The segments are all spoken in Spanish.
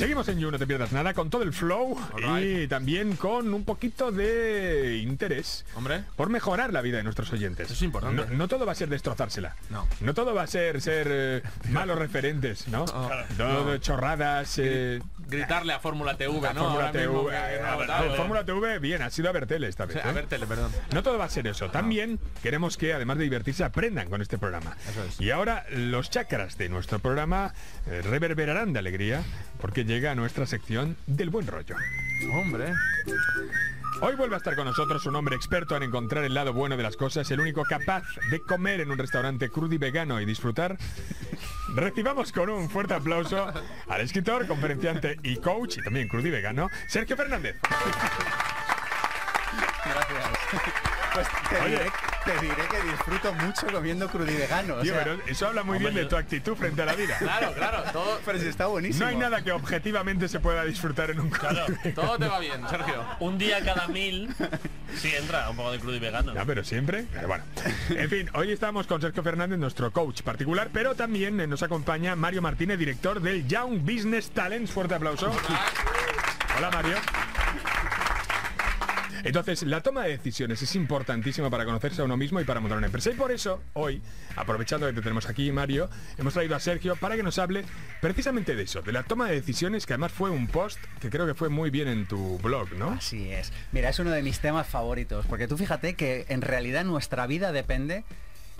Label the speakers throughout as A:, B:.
A: Seguimos en You, no te pierdas nada, con todo el flow y también con un poquito de interés
B: Hombre.
A: por mejorar la vida de nuestros oyentes.
B: Eso es importante.
A: No, no todo va a ser destrozársela.
B: No.
A: No todo va a ser ser eh, malos referentes, ¿no? Todo chorradas. eh,
B: Gritarle a Fórmula TV,
A: a
B: ¿no?
A: Fórmula TV. eh, Fórmula TV, bien, ha sido a ver tele esta vez.
B: Sí, a perdón.
A: No todo va a ser eso. También queremos que, además de divertirse, aprendan con este programa.
B: Eso es.
A: Y ahora los chakras de nuestro programa reverberarán de alegría porque llega a nuestra sección del buen rollo.
B: Hombre.
A: Hoy vuelve a estar con nosotros un hombre experto en encontrar el lado bueno de las cosas, el único capaz de comer en un restaurante crudo y vegano y disfrutar. Recibamos con un fuerte aplauso al escritor, conferenciante y coach, y también crudo y vegano, Sergio Fernández.
C: Gracias. Pues
A: Oye.
C: Diré, te diré que disfruto mucho comiendo crudivegano. O
A: Tío,
C: sea,
A: pero eso habla muy bien de tu actitud frente a la vida.
B: Claro, claro, todo,
C: pero si está buenísimo.
A: No hay nada que objetivamente se pueda disfrutar en un vegano.
B: todo te va bien, Sergio.
D: Un día cada mil, sí entra un poco de crudo y vegano.
A: Ya, pero siempre. Pero bueno. En fin, hoy estamos con Sergio Fernández, nuestro coach particular, pero también nos acompaña Mario Martínez, director del Young Business Talents. Fuerte aplauso. Hola, Mario. Entonces, la toma de decisiones es importantísima para conocerse a uno mismo y para montar una empresa. Y por eso, hoy, aprovechando que te tenemos aquí, Mario, hemos traído a Sergio para que nos hable precisamente de eso, de la toma de decisiones, que además fue un post que creo que fue muy bien en tu blog, ¿no?
C: Así es. Mira, es uno de mis temas favoritos, porque tú fíjate que en realidad nuestra vida depende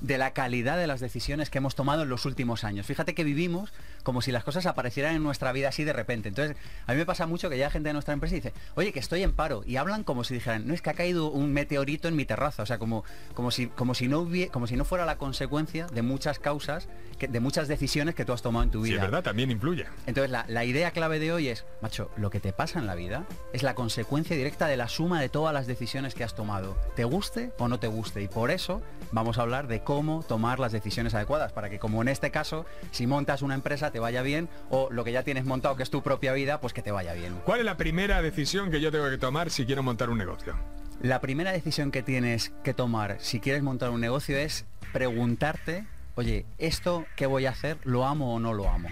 C: de la calidad de las decisiones que hemos tomado en los últimos años. Fíjate que vivimos como si las cosas aparecieran en nuestra vida así de repente. Entonces, a mí me pasa mucho que llega gente de nuestra empresa dice, oye, que estoy en paro. Y hablan como si dijeran, no es que ha caído un meteorito en mi terraza. O sea, como, como, si, como, si, no como si no fuera la consecuencia de muchas causas, que- de muchas decisiones que tú has tomado en tu
A: Sí,
C: vida.
A: es verdad, también influye.
C: Entonces la, la idea clave de hoy es, macho, lo que te pasa en la vida es la consecuencia directa de la suma de todas las decisiones que has tomado, te guste o no te guste. Y por eso vamos a hablar de cómo tomar las decisiones adecuadas, para que como en este caso, si montas una empresa te vaya bien, o lo que ya tienes montado que es tu propia vida, pues que te vaya bien.
A: ¿Cuál es la primera decisión que yo tengo que tomar si quiero montar un negocio?
C: La primera decisión que tienes que tomar si quieres montar un negocio es preguntarte, oye, ¿esto que voy a hacer lo amo o no lo amo?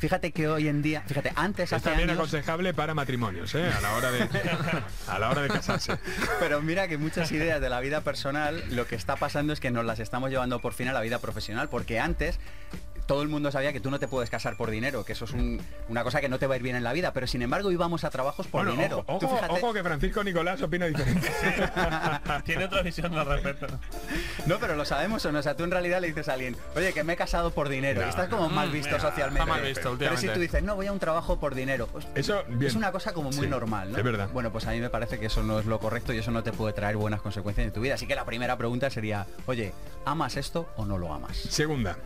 C: Fíjate que hoy en día, fíjate, antes
A: Es también
C: años-
A: aconsejable para matrimonios, ¿eh? A la hora de, a la hora de casarse.
C: Pero mira que muchas ideas de la vida personal, lo que está pasando es que nos las estamos llevando por fin a la vida profesional, porque antes todo el mundo sabía que tú no te puedes casar por dinero, que eso es un- una cosa que no te va a ir bien en la vida, pero sin embargo íbamos a trabajos por
A: Bueno,
C: dinero.
A: ojo, ojo,
C: fíjate-
A: ojo que Francisco Nicolás opina diferente.
D: Tiene otra visión al respecto.
C: No, pero lo sabemos o no. O sea, tú en realidad le dices a alguien, oye, que me he casado por dinero.
A: No,
C: y estás como mal
B: Mm,
C: visto
B: mira,
C: socialmente.
B: está mal visto
C: pero si tú dices, no, voy a un trabajo por dinero. pues,
A: Eso, bien.
C: Es una cosa como muy
A: Sí,
C: normal, ¿no?
A: Es verdad.
C: Bueno, pues a mí me parece que eso no es lo correcto y eso no te puede traer buenas consecuencias en tu vida. Así que la primera pregunta sería, oye, ¿amas esto o no lo amas?
A: Segunda.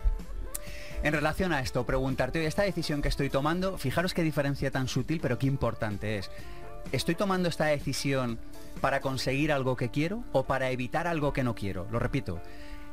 C: En relación a esto, preguntarte, esta decisión que estoy tomando, fijaros qué diferencia tan sutil, pero qué importante es. ¿Estoy tomando esta decisión para conseguir algo que quiero o para evitar algo que no quiero? Lo repito.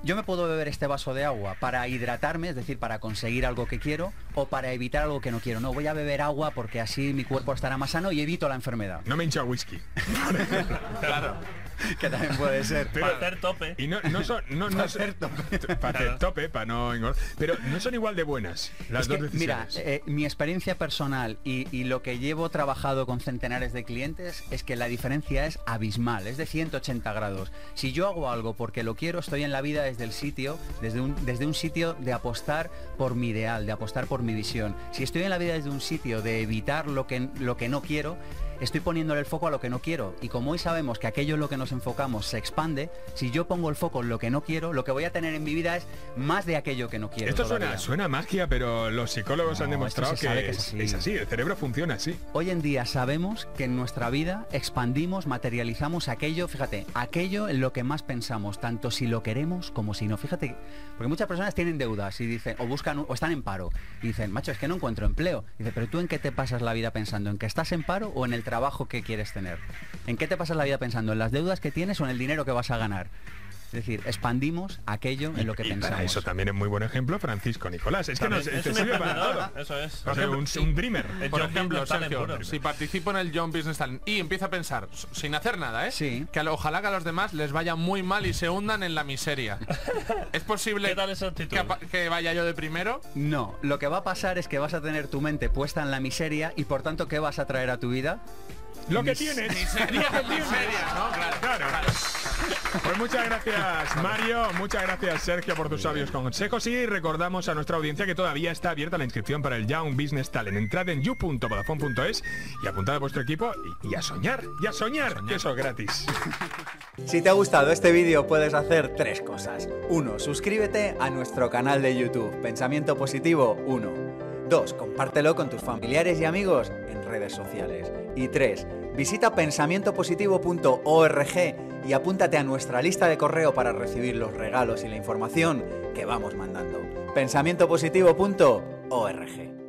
C: Yo me puedo beber este vaso de agua para hidratarme, es decir, para conseguir algo que quiero, o para evitar algo que no quiero. No, voy a beber agua porque así mi cuerpo estará más sano y evito la enfermedad.
A: No me hincha whisky.
B: Claro.
C: que también puede ser.
A: Pero-
D: Para hacer tope.
A: Y no, no son... No, no
C: Para hacer tope.
A: Para hacer tope, para no engordar. Pero no son igual de buenas las
C: Es
A: dos
C: que,
A: decisiones.
C: Mira, eh, mi experiencia personal y, y lo que llevo trabajado con centenares de clientes es que la diferencia es abismal, es de 180 grados. Si yo hago algo porque lo quiero, estoy en la vida desde el sitio, desde un, desde un sitio de apostar por mi ideal, de apostar por mi visión. Si estoy en la vida desde un sitio de evitar lo que, lo que no quiero, estoy poniéndole el foco a lo que no quiero. Y como hoy sabemos que aquello en lo que nos enfocamos se expande, si yo pongo el foco en lo que no quiero, lo que voy a tener en mi vida es más de aquello que no quiero.
A: Esto suena,
C: todavía.
A: suena magia, pero los psicólogos
C: No,
A: han demostrado que, es,
C: así.
A: es así, el cerebro funciona así.
C: Hoy en día sabemos que en nuestra vida expandimos, materializamos aquello, fíjate, aquello en lo que más pensamos, tanto si lo queremos como si no. Fíjate, porque muchas personas tienen deudas y dicen, o buscan, o están en paro, y dicen, macho, es que no encuentro empleo. Dice, pero tú en qué te pasas la vida pensando, en que estás en paro o en el trabajo que quieres tener. ¿En qué te pasas la vida pensando? ¿En las deudas que tienes o en el dinero que vas a ganar? Es decir, expandimos aquello en lo que
A: Y
C: pensamos.
A: para eso también es muy buen ejemplo Francisco Nicolás. Es que nos,
D: es
A: te
D: un
A: sirve para todo.
D: Eso es.
A: O sea, un, un dreamer.
D: El
B: Por
D: John
B: ejemplo, Sergio, si participo en el Young Business Talent y empiezo a pensar, sin hacer nada, ¿eh?
C: Sí.
B: Que ojalá que a los demás les vaya muy mal y se hundan en la miseria. ¿Es posible
D: ¿Qué tal esa actitud?
B: que, que vaya yo de primero?
C: No, lo que va a pasar es que vas a tener tu mente puesta en la miseria y por tanto, ¿qué vas a traer a tu vida?
A: Lo que tienes.
B: Miseria, miseria, ¿no? Claro,
A: Claro. Pues muchas gracias Mario, muchas gracias Sergio por tus sabios consejos y recordamos a nuestra audiencia que todavía está abierta la inscripción para el Young Business Talent. Entrad en you.vodafone.es y apuntad a vuestro equipo y, y a soñar, y a soñar, que eso es gratis.
C: Si te ha gustado este vídeo puedes hacer tres cosas. 1. Suscríbete a nuestro canal de YouTube, Pensamiento Positivo 1. 2. Compártelo con tus familiares y amigos en redes sociales. Y 3. Visita pensamientopositivo.org y apúntate a nuestra lista de correo para recibir los regalos y la información que vamos mandando. pensamientopositivo.org